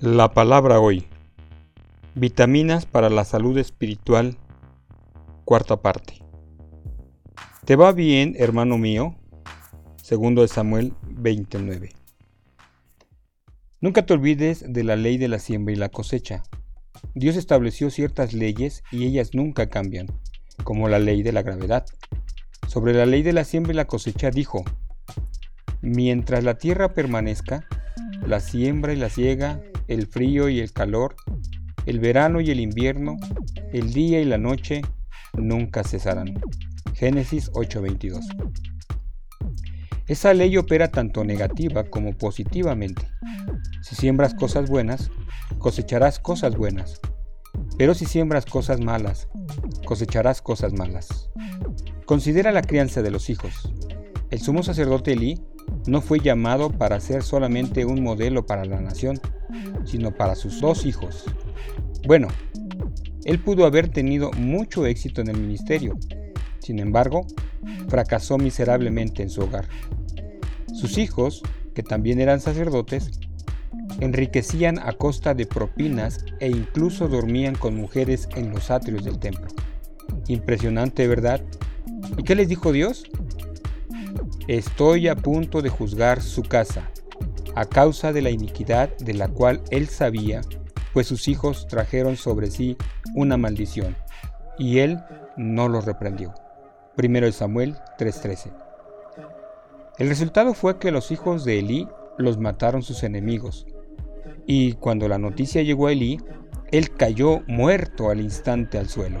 La palabra hoy. Vitaminas para la salud espiritual. Cuarta parte. ¿Te va bien, hermano mío? Segundo de Samuel 29. Nunca te olvides de la ley de la siembra y la cosecha. Dios estableció ciertas leyes y ellas nunca cambian, como la ley de la gravedad. Sobre la ley de la siembra y la cosecha dijo, mientras la tierra permanezca, la siembra y la siega el frío y el calor, el verano y el invierno, el día y la noche nunca cesarán. Génesis 8:22. Esa ley opera tanto negativa como positivamente. Si siembras cosas buenas, cosecharás cosas buenas. Pero si siembras cosas malas, cosecharás cosas malas. Considera la crianza de los hijos. El sumo sacerdote Elí no fue llamado para ser solamente un modelo para la nación, sino para sus dos hijos. Bueno, él pudo haber tenido mucho éxito en el ministerio, sin embargo, fracasó miserablemente en su hogar. Sus hijos, que también eran sacerdotes, enriquecían a costa de propinas e incluso dormían con mujeres en los atrios del templo. Impresionante, ¿verdad? ¿Y qué les dijo Dios? Estoy a punto de juzgar su casa, a causa de la iniquidad de la cual él sabía, pues sus hijos trajeron sobre sí una maldición, y él no los reprendió. Primero Samuel 3:13. El resultado fue que los hijos de Elí los mataron sus enemigos, y cuando la noticia llegó a Elí, él cayó muerto al instante al suelo.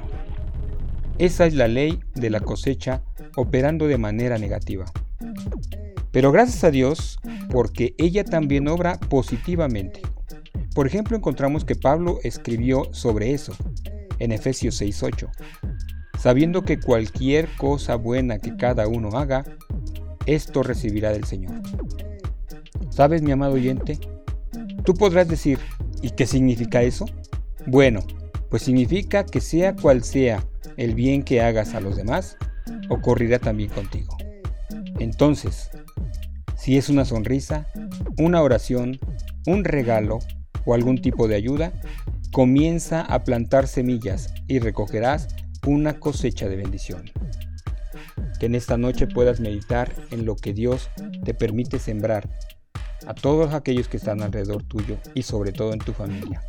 Esa es la ley de la cosecha operando de manera negativa. Pero gracias a Dios, porque ella también obra positivamente. Por ejemplo, encontramos que Pablo escribió sobre eso en Efesios 6:8, sabiendo que cualquier cosa buena que cada uno haga, esto recibirá del Señor. ¿Sabes, mi amado oyente? Tú podrás decir, ¿y qué significa eso? Bueno, pues significa que sea cual sea el bien que hagas a los demás, ocurrirá también contigo. Entonces, si es una sonrisa, una oración, un regalo o algún tipo de ayuda, comienza a plantar semillas y recogerás una cosecha de bendición. Que en esta noche puedas meditar en lo que Dios te permite sembrar a todos aquellos que están alrededor tuyo y sobre todo en tu familia.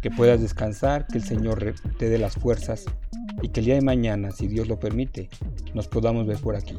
Que puedas descansar, que el Señor te dé las fuerzas y que el día de mañana, si Dios lo permite, nos podamos ver por aquí.